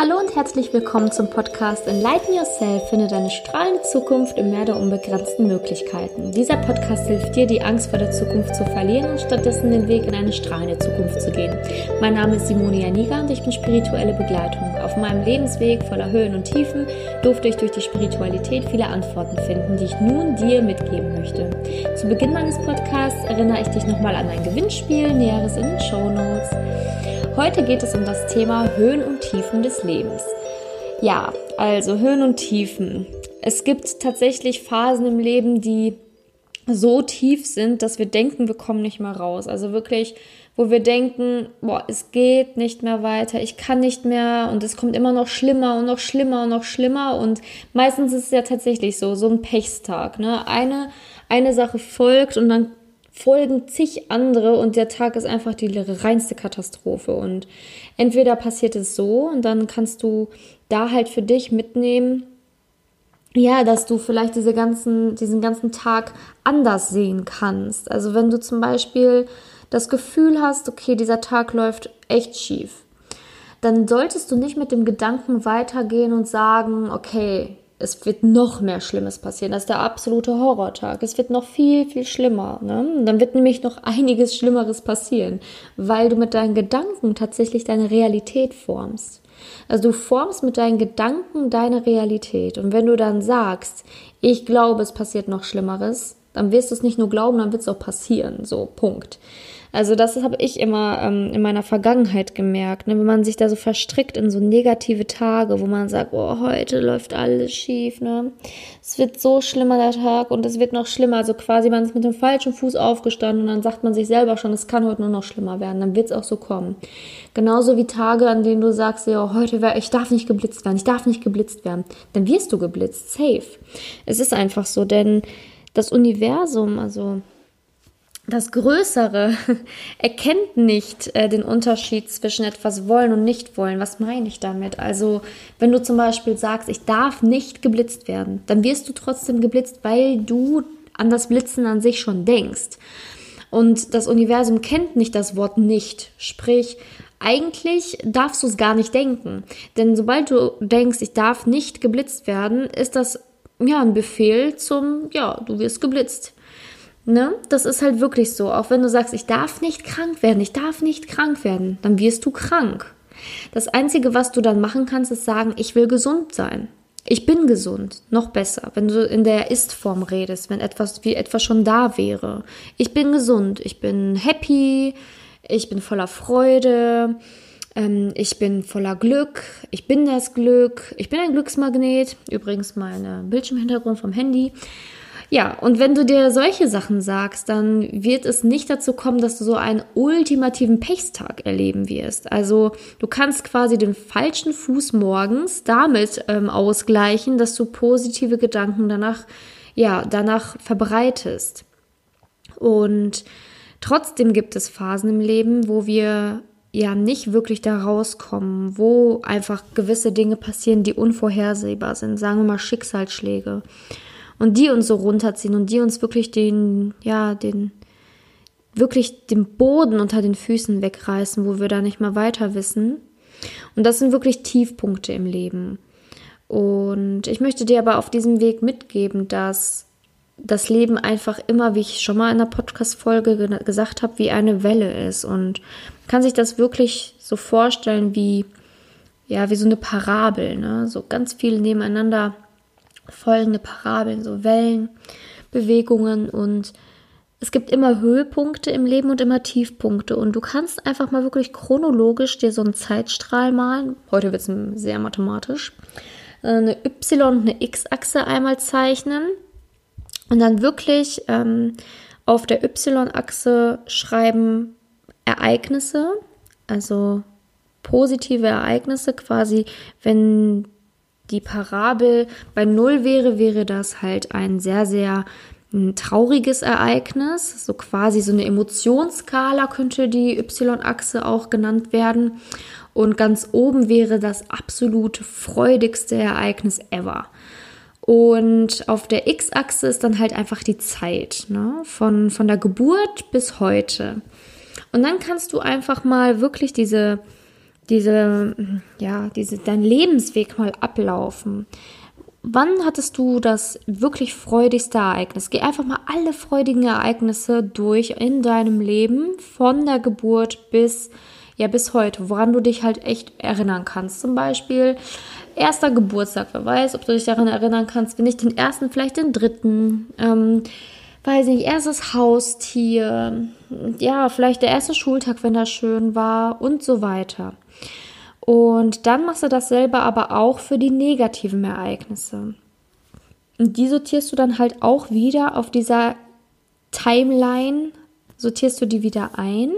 Hallo und herzlich willkommen zum Podcast Enlighten Yourself. Finde deine strahlende Zukunft im Meer der unbegrenzten Möglichkeiten. Dieser Podcast hilft dir, die Angst vor der Zukunft zu verlieren und stattdessen den Weg in eine strahlende Zukunft zu gehen. Mein Name ist Simone Janiga und ich bin spirituelle Begleitung. Auf meinem Lebensweg voller Höhen und Tiefen durfte ich durch die Spiritualität viele Antworten finden, die ich nun dir mitgeben möchte. Zu Beginn meines Podcasts erinnere ich dich nochmal an ein Gewinnspiel, Näheres in den Show Notes. Heute geht es um das Thema Höhen und Tiefen des Lebens. Ja, also Höhen und Tiefen. Es gibt tatsächlich Phasen im Leben, die so tief sind, dass wir denken, wir kommen nicht mehr raus. Also wirklich, wo wir denken, boah, es geht nicht mehr weiter, ich kann nicht mehr und es kommt immer noch schlimmer und noch schlimmer und noch schlimmer und meistens ist es ja tatsächlich so, so ein Pechstag, ne? Eine, eine Sache folgt und dann folgen zig andere und der Tag ist einfach die reinste Katastrophe. Und entweder passiert es so und dann kannst du da halt für dich mitnehmen, ja, dass du vielleicht diese ganzen, diesen ganzen Tag anders sehen kannst. Also wenn du zum Beispiel das Gefühl hast, okay, dieser Tag läuft echt schief, dann solltest du nicht mit dem Gedanken weitergehen und sagen, okay, es wird noch mehr Schlimmes passieren. Das ist der absolute Horrortag. Es wird noch viel, viel schlimmer. Ne? dann wird nämlich noch einiges Schlimmeres passieren, weil du mit deinen Gedanken tatsächlich deine Realität formst. Also du formst mit deinen Gedanken deine Realität. Und wenn du dann sagst, ich glaube, es passiert noch Schlimmeres, dann wirst du es nicht nur glauben, dann wird es auch passieren. So, Punkt. Also das habe ich immer ähm, in meiner Vergangenheit gemerkt, ne? wenn man sich da so verstrickt in so negative Tage, wo man sagt, oh, heute läuft alles schief, ne? Es wird so schlimmer der Tag und es wird noch schlimmer. Also quasi man ist mit dem falschen Fuß aufgestanden und dann sagt man sich selber schon, es kann heute nur noch schlimmer werden. Dann wird es auch so kommen. Genauso wie Tage, an denen du sagst, ja, heute wär, ich darf nicht geblitzt werden, ich darf nicht geblitzt werden. Dann wirst du geblitzt, safe. Es ist einfach so, denn das Universum, also das Größere erkennt nicht äh, den Unterschied zwischen etwas wollen und nicht wollen. Was meine ich damit? Also, wenn du zum Beispiel sagst, ich darf nicht geblitzt werden, dann wirst du trotzdem geblitzt, weil du an das Blitzen an sich schon denkst. Und das Universum kennt nicht das Wort nicht. Sprich, eigentlich darfst du es gar nicht denken. Denn sobald du denkst, ich darf nicht geblitzt werden, ist das ja ein Befehl zum, ja, du wirst geblitzt. Ne? Das ist halt wirklich so. Auch wenn du sagst, ich darf nicht krank werden, ich darf nicht krank werden, dann wirst du krank. Das Einzige, was du dann machen kannst, ist sagen, ich will gesund sein. Ich bin gesund. Noch besser, wenn du in der Ist-Form redest, wenn etwas wie etwas schon da wäre. Ich bin gesund, ich bin happy, ich bin voller Freude, ähm, ich bin voller Glück, ich bin das Glück, ich bin ein Glücksmagnet. Übrigens mein Bildschirmhintergrund vom Handy. Ja, und wenn du dir solche Sachen sagst, dann wird es nicht dazu kommen, dass du so einen ultimativen Pechstag erleben wirst. Also du kannst quasi den falschen Fuß morgens damit ähm, ausgleichen, dass du positive Gedanken danach, ja, danach verbreitest. Und trotzdem gibt es Phasen im Leben, wo wir ja nicht wirklich da rauskommen, wo einfach gewisse Dinge passieren, die unvorhersehbar sind, sagen wir mal Schicksalsschläge und die uns so runterziehen und die uns wirklich den, ja, den, wirklich den Boden unter den Füßen wegreißen, wo wir da nicht mehr weiter wissen. Und das sind wirklich Tiefpunkte im Leben. Und ich möchte dir aber auf diesem Weg mitgeben, dass das Leben einfach immer, wie ich schon mal in der Podcast-Folge ge gesagt habe, wie eine Welle ist. Und kann sich das wirklich so vorstellen wie, ja, wie so eine Parabel, ne? So ganz viele nebeneinander folgende Parabeln, so Wellenbewegungen und es gibt immer Höhepunkte im Leben und immer Tiefpunkte und du kannst einfach mal wirklich chronologisch dir so einen Zeitstrahl malen. Heute wird es sehr mathematisch. Äh, eine Y- und eine X-Achse einmal zeichnen und dann wirklich ähm, auf der Y-Achse schreiben Ereignisse, also positive Ereignisse, quasi wenn die Parabel bei Null wäre, wäre das halt ein sehr, sehr ein trauriges Ereignis, so quasi so eine Emotionsskala könnte die Y-Achse auch genannt werden. Und ganz oben wäre das absolut freudigste Ereignis ever. Und auf der X-Achse ist dann halt einfach die Zeit, ne? von, von der Geburt bis heute. Und dann kannst du einfach mal wirklich diese diese, ja, diese, dein Lebensweg mal ablaufen. Wann hattest du das wirklich freudigste Ereignis? Geh einfach mal alle freudigen Ereignisse durch in deinem Leben, von der Geburt bis, ja, bis heute, woran du dich halt echt erinnern kannst. Zum Beispiel erster Geburtstag, wer weiß, ob du dich daran erinnern kannst, wenn nicht den ersten, vielleicht den dritten. Ähm, weiß nicht, erstes Haustier, ja, vielleicht der erste Schultag, wenn das schön war und so weiter. Und dann machst du dasselbe aber auch für die negativen Ereignisse. Und die sortierst du dann halt auch wieder auf dieser Timeline, sortierst du die wieder ein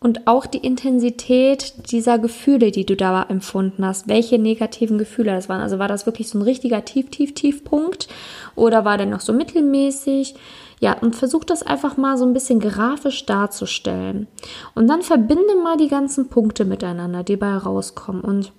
und auch die Intensität dieser Gefühle, die du da empfunden hast. Welche negativen Gefühle das waren. Also war das wirklich so ein richtiger Tief, Tief, Tiefpunkt oder war der noch so mittelmäßig? Ja, und versuch das einfach mal so ein bisschen grafisch darzustellen. Und dann verbinde mal die ganzen Punkte miteinander, die bei rauskommen. Und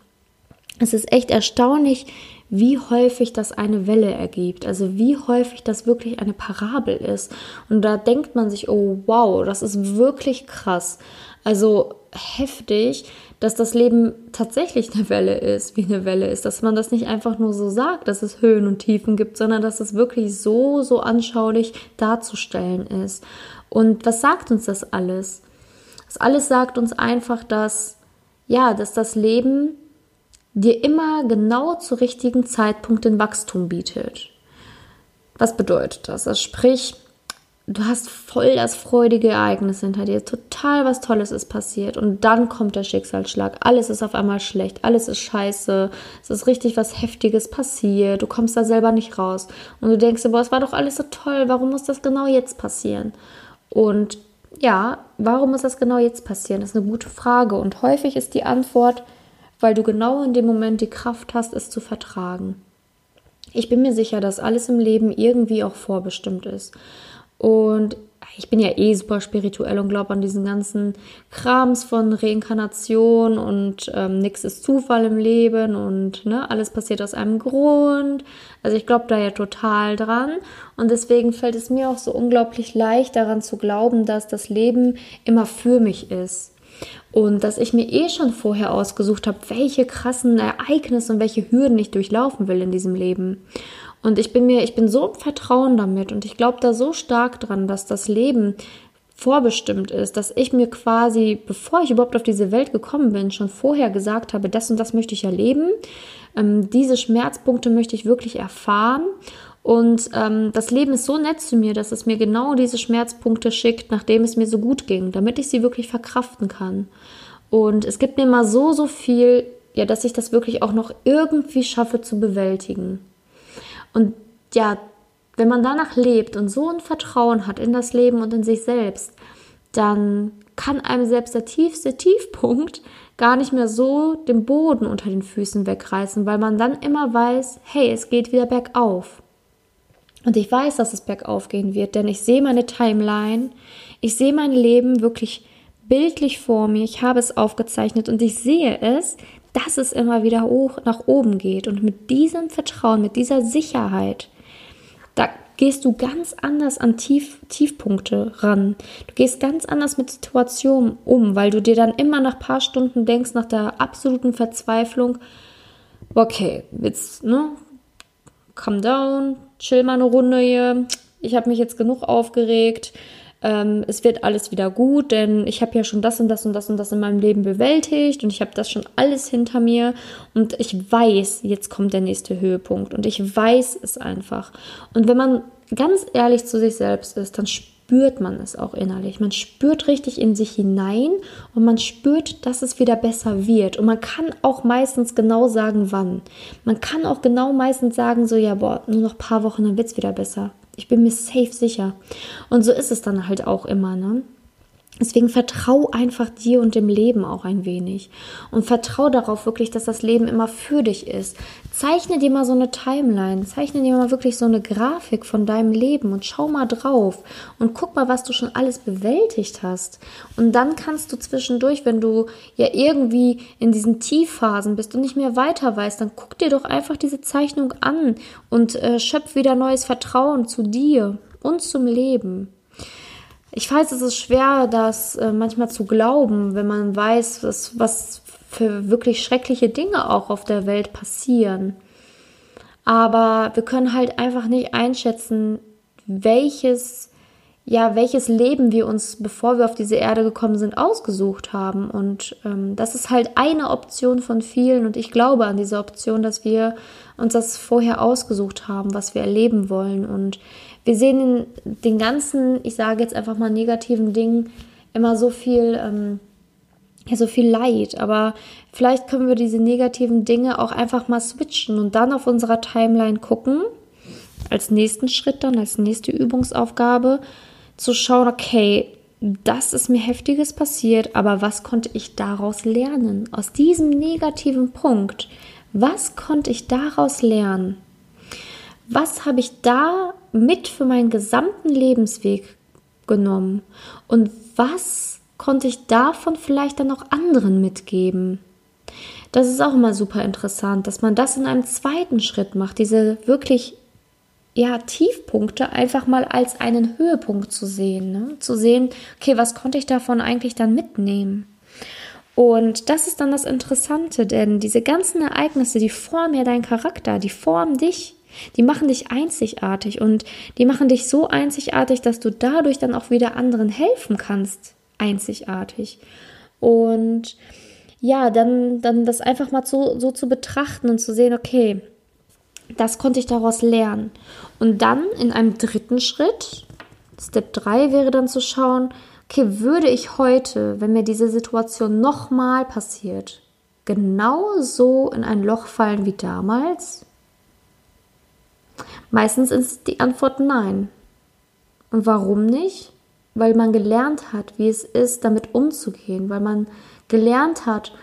es ist echt erstaunlich, wie häufig das eine Welle ergibt. Also wie häufig das wirklich eine Parabel ist. Und da denkt man sich, oh wow, das ist wirklich krass. Also heftig, dass das Leben tatsächlich eine Welle ist, wie eine Welle ist, dass man das nicht einfach nur so sagt, dass es Höhen und Tiefen gibt, sondern dass es wirklich so, so anschaulich darzustellen ist. Und was sagt uns das alles? Das alles sagt uns einfach, dass, ja, dass das Leben dir immer genau zu richtigen Zeitpunkt den Wachstum bietet. Was bedeutet das? Also sprich, du hast voll das freudige Ereignis hinter dir, total was Tolles ist passiert und dann kommt der Schicksalsschlag. Alles ist auf einmal schlecht, alles ist scheiße, es ist richtig was Heftiges passiert, du kommst da selber nicht raus und du denkst dir, boah, es war doch alles so toll, warum muss das genau jetzt passieren? Und ja, warum muss das genau jetzt passieren? Das ist eine gute Frage und häufig ist die Antwort, weil du genau in dem Moment die Kraft hast, es zu vertragen. Ich bin mir sicher, dass alles im Leben irgendwie auch vorbestimmt ist. Und ich bin ja eh super spirituell und glaube an diesen ganzen Krams von Reinkarnation und ähm, nichts ist Zufall im Leben und ne, alles passiert aus einem Grund. Also ich glaube da ja total dran und deswegen fällt es mir auch so unglaublich leicht daran zu glauben, dass das Leben immer für mich ist. Und dass ich mir eh schon vorher ausgesucht habe, welche krassen Ereignisse und welche Hürden ich durchlaufen will in diesem Leben. Und ich bin mir, ich bin so im Vertrauen damit und ich glaube da so stark dran, dass das Leben vorbestimmt ist, dass ich mir quasi, bevor ich überhaupt auf diese Welt gekommen bin, schon vorher gesagt habe, das und das möchte ich erleben, ähm, diese Schmerzpunkte möchte ich wirklich erfahren. Und ähm, das Leben ist so nett zu mir, dass es mir genau diese Schmerzpunkte schickt, nachdem es mir so gut ging, damit ich sie wirklich verkraften kann. Und es gibt mir mal so, so viel, ja, dass ich das wirklich auch noch irgendwie schaffe zu bewältigen. Und ja, wenn man danach lebt und so ein Vertrauen hat in das Leben und in sich selbst, dann kann einem selbst der tiefste Tiefpunkt gar nicht mehr so den Boden unter den Füßen wegreißen, weil man dann immer weiß, hey, es geht wieder bergauf. Und ich weiß, dass es bergauf gehen wird, denn ich sehe meine Timeline, ich sehe mein Leben wirklich bildlich vor mir, ich habe es aufgezeichnet und ich sehe es, dass es immer wieder hoch nach oben geht. Und mit diesem Vertrauen, mit dieser Sicherheit, da gehst du ganz anders an Tief, Tiefpunkte ran. Du gehst ganz anders mit Situationen um, weil du dir dann immer nach ein paar Stunden denkst, nach der absoluten Verzweiflung, okay, jetzt, ne, calm down, chill mal eine Runde hier. Ich habe mich jetzt genug aufgeregt ähm, es wird alles wieder gut, denn ich habe ja schon das und das und das und das in meinem Leben bewältigt und ich habe das schon alles hinter mir und ich weiß, jetzt kommt der nächste Höhepunkt und ich weiß es einfach. Und wenn man ganz ehrlich zu sich selbst ist, dann spürt man es auch innerlich. Man spürt richtig in sich hinein und man spürt, dass es wieder besser wird. Und man kann auch meistens genau sagen, wann. Man kann auch genau meistens sagen, so, ja, boah, nur noch ein paar Wochen, dann wird es wieder besser. Ich bin mir safe sicher. Und so ist es dann halt auch immer, ne? Deswegen vertrau einfach dir und dem Leben auch ein wenig. Und vertrau darauf wirklich, dass das Leben immer für dich ist. Zeichne dir mal so eine Timeline. Zeichne dir mal wirklich so eine Grafik von deinem Leben und schau mal drauf. Und guck mal, was du schon alles bewältigt hast. Und dann kannst du zwischendurch, wenn du ja irgendwie in diesen Tiefphasen bist und nicht mehr weiter weißt, dann guck dir doch einfach diese Zeichnung an und äh, schöpf wieder neues Vertrauen zu dir und zum Leben. ich weiß, es ist schwer, das äh, manchmal zu glauben, wenn man weiß, was, was für wirklich schreckliche Dinge auch auf der Welt passieren. Aber wir können halt einfach nicht einschätzen, welches, ja, welches Leben wir uns, bevor wir auf diese Erde gekommen sind, ausgesucht haben. Und ähm, das ist halt eine Option von vielen. Und ich glaube an diese Option, dass wir uns das vorher ausgesucht haben, was wir erleben wollen. Und wir sehen in den ganzen, ich sage jetzt einfach mal negativen Dingen, immer so viel. Ähm, ja, so viel Leid, aber vielleicht können wir diese negativen Dinge auch einfach mal switchen und dann auf unserer Timeline gucken, als nächsten Schritt dann, als nächste Übungsaufgabe, zu schauen, okay, das ist mir heftiges passiert, aber was konnte ich daraus lernen? Aus diesem negativen Punkt, was konnte ich daraus lernen? Was habe ich da mit für meinen gesamten Lebensweg genommen? Und was konnte ich davon vielleicht dann auch anderen mitgeben. Das ist auch immer super interessant, dass man das in einem zweiten Schritt macht, diese wirklich ja, Tiefpunkte einfach mal als einen Höhepunkt zu sehen. Ne? Zu sehen, okay, was konnte ich davon eigentlich dann mitnehmen? Und das ist dann das Interessante, denn diese ganzen Ereignisse, die formen ja deinen Charakter, die formen dich, die machen dich einzigartig und die machen dich so einzigartig, dass du dadurch dann auch wieder anderen helfen kannst einzigartig. Und ja, dann, dann das einfach mal so, so zu betrachten und zu sehen, okay, das konnte ich daraus lernen. Und dann in einem dritten Schritt, Step 3 wäre dann zu schauen, okay, würde ich heute, wenn mir diese Situation nochmal passiert, genau so in ein Loch fallen wie damals? Meistens ist die Antwort nein. Und warum nicht? Weil man gelernt hat, wie es ist, damit umzugehen, weil man gelernt hat,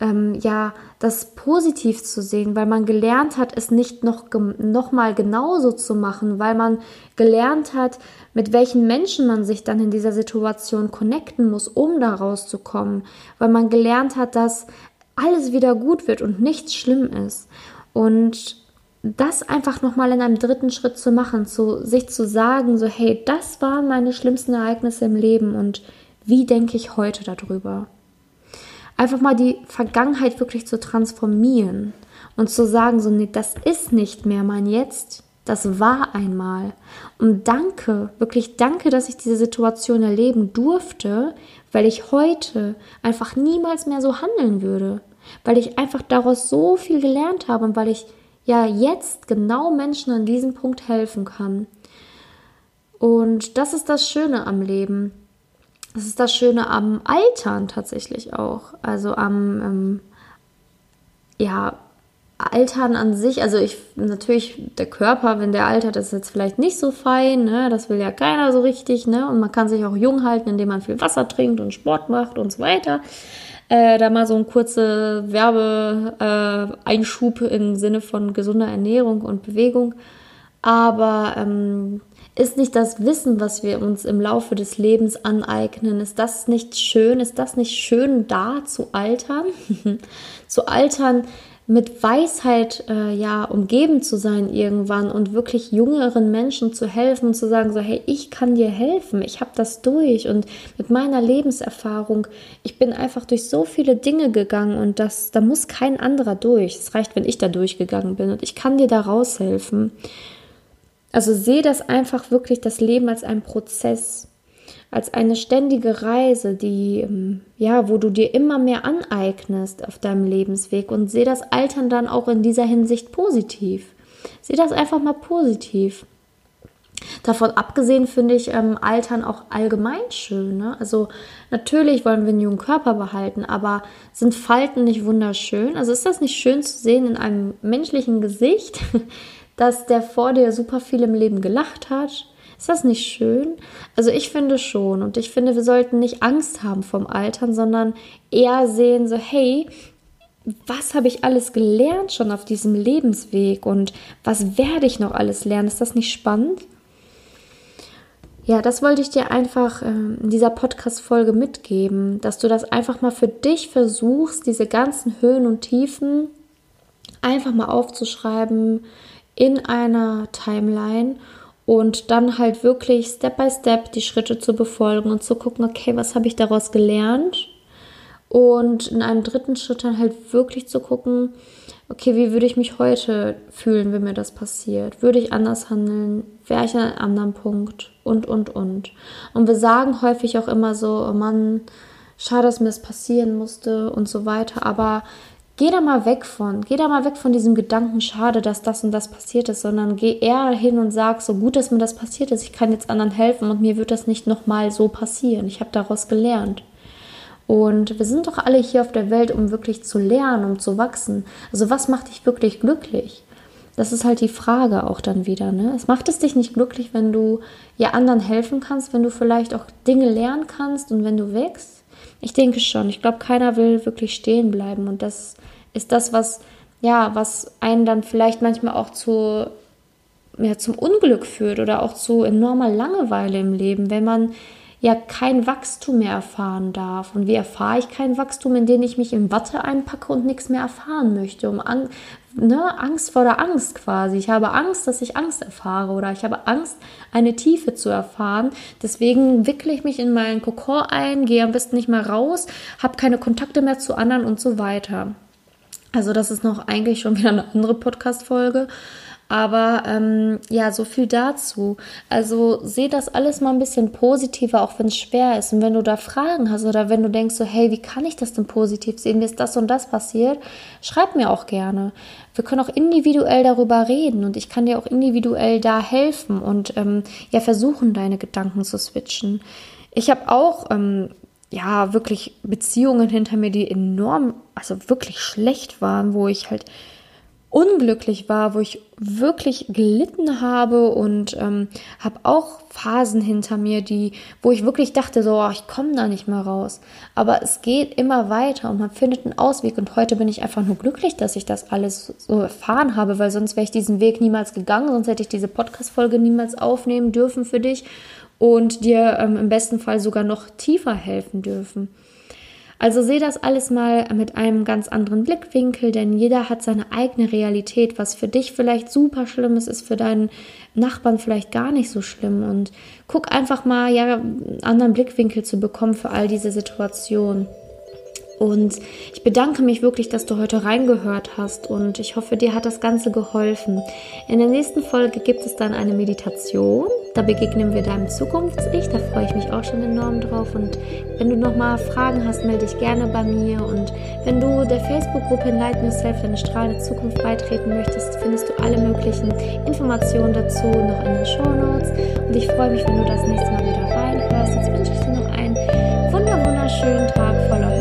ähm, ja, das positiv zu sehen, weil man gelernt hat, es nicht noch, noch mal genauso zu machen, weil man gelernt hat, mit welchen Menschen man sich dann in dieser Situation connecten muss, um da rauszukommen, weil man gelernt hat, dass alles wieder gut wird und nichts schlimm ist. Und das einfach nochmal in einem dritten Schritt zu machen, zu sich zu sagen, so hey, das waren meine schlimmsten Ereignisse im Leben und wie denke ich heute darüber? Einfach mal die Vergangenheit wirklich zu transformieren und zu sagen, so nee, das ist nicht mehr mein Jetzt, das war einmal. Und danke, wirklich danke, dass ich diese Situation erleben durfte, weil ich heute einfach niemals mehr so handeln würde, weil ich einfach daraus so viel gelernt habe und weil ich ja jetzt genau Menschen an diesem Punkt helfen kann. Und das ist das Schöne am Leben. Das ist das Schöne am Altern tatsächlich auch. Also am, ähm, ja, Altern an sich. Also ich, natürlich, der Körper, wenn der altert, ist jetzt vielleicht nicht so fein, ne? Das will ja keiner so richtig, ne? Und man kann sich auch jung halten, indem man viel Wasser trinkt und Sport macht und so weiter. Äh, da mal so ein kurzer Werbeeinschub äh, im Sinne von gesunder Ernährung und Bewegung. Aber ähm, ist nicht das Wissen, was wir uns im Laufe des Lebens aneignen, ist das nicht schön? Ist das nicht schön, da zu altern? zu altern mit Weisheit äh, ja umgeben zu sein irgendwann und wirklich jüngeren Menschen zu helfen und zu sagen so hey ich kann dir helfen ich habe das durch und mit meiner Lebenserfahrung ich bin einfach durch so viele Dinge gegangen und das da muss kein anderer durch. Es reicht wenn ich da durchgegangen bin und ich kann dir da raushelfen. Also sehe das einfach wirklich das Leben als ein Prozess als eine ständige Reise, die ähm, ja, wo du dir immer mehr aneignest auf deinem Lebensweg und sehe das Altern dann auch in dieser Hinsicht positiv. Sehe das einfach mal positiv. Davon abgesehen finde ich ähm, Altern auch allgemein schön. Ne? Also natürlich wollen wir einen jungen Körper behalten, aber sind Falten nicht wunderschön? Also ist das nicht schön zu sehen in einem menschlichen Gesicht, dass der vor dir super viel im Leben gelacht hat, ist das nicht schön? Also ich finde schon. Und ich finde, wir sollten nicht Angst haben vom Altern, sondern eher sehen, so, hey, was habe ich alles gelernt schon auf diesem Lebensweg und was werde ich noch alles lernen? Ist das nicht spannend? Ja, das wollte ich dir einfach ähm, in dieser Podcast-Folge mitgeben, dass du das einfach mal für dich versuchst, diese ganzen Höhen und Tiefen einfach mal aufzuschreiben in einer Timeline und dann halt wirklich Step by Step die Schritte zu befolgen und zu gucken, okay, was habe ich daraus gelernt? Und in einem dritten Schritt dann halt wirklich zu gucken, okay, wie würde ich mich heute fühlen, wenn mir das passiert? Würde ich anders handeln? Wäre ich an einem anderen Punkt? Und, und, und. Und wir sagen häufig auch immer so, oh Mann, schade, dass mir das passieren musste und so weiter. Aber geh da mal weg von, geh da mal weg von diesem Gedanken, schade, dass das und das passiert ist, sondern geh eher hin und sag, so gut, dass mir das passiert ist, ich kann jetzt anderen helfen und mir wird das nicht nochmal so passieren. Ich habe daraus gelernt. Und wir sind doch alle hier auf der Welt, um wirklich zu lernen, um zu wachsen. Also was macht dich wirklich glücklich? Das ist halt die Frage auch dann wieder. Ne? Es macht es dich nicht glücklich, wenn du ja anderen helfen kannst, wenn du vielleicht auch Dinge lernen kannst und wenn du wächst? Ich denke schon. Ich glaube, keiner will wirklich stehen bleiben. Und das ist das, was, ja, was einen dann vielleicht manchmal auch zu, ja, zum Unglück führt oder auch zu enormer Langeweile im Leben, wenn man ja kein Wachstum mehr erfahren darf. Und wie erfahre ich kein Wachstum, indem ich mich in Watte einpacke und nichts mehr erfahren möchte? Um Ang ne, Angst vor der Angst quasi. Ich habe Angst, dass ich Angst erfahre oder ich habe Angst, eine Tiefe zu erfahren. Deswegen wickle ich mich in meinen Kokon ein, gehe am besten nicht mehr raus, habe keine Kontakte mehr zu anderen und so weiter. Also das ist noch eigentlich schon wieder eine andere Podcast-Folge. Aber ähm, ja, so viel dazu. Also sehe das alles mal ein bisschen positiver, auch wenn es schwer ist. Und wenn du da Fragen hast oder wenn du denkst so, hey, wie kann ich das denn positiv sehen? Mir ist das und das passiert. Schreib mir auch gerne. Wir können auch individuell darüber reden und ich kann dir auch individuell da helfen und ähm, ja versuchen, deine Gedanken zu switchen. Ich habe auch ähm, ja wirklich Beziehungen hinter mir, die enorm, also wirklich schlecht waren, wo ich halt unglücklich war, wo ich wirklich gelitten habe und ähm, habe auch Phasen hinter mir, die, wo ich wirklich dachte, so, oh, ich komme da nicht mehr raus. Aber es geht immer weiter und man findet einen Ausweg. Und heute bin ich einfach nur glücklich, dass ich das alles so erfahren habe, weil sonst wäre ich diesen Weg niemals gegangen, sonst hätte ich diese Podcast-Folge niemals aufnehmen dürfen für dich und dir ähm, im besten Fall sogar noch tiefer helfen dürfen. Also sehe das alles mal mit einem ganz anderen Blickwinkel, denn jeder hat seine eigene Realität. Was für dich vielleicht super schlimm ist, ist für deinen Nachbarn vielleicht gar nicht so schlimm. Und guck einfach mal, ja, einen anderen Blickwinkel zu bekommen für all diese Situationen. Und ich bedanke mich wirklich, dass du heute reingehört hast und ich hoffe, dir hat das Ganze geholfen. In der nächsten Folge gibt es dann eine Meditation. Da begegnen wir deinem Zukunfts-Ich. Da freue ich mich auch schon enorm drauf. Und wenn du nochmal Fragen hast, melde dich gerne bei mir. Und wenn du der Facebook-Gruppe Enlighten Yourself, deine strahlende Zukunft beitreten möchtest, findest du alle möglichen Informationen dazu noch in den Show Notes. Und ich freue mich, wenn du das nächste Mal wieder reinhörst. Jetzt wünsche ich dir noch einen wunderschönen Tag voller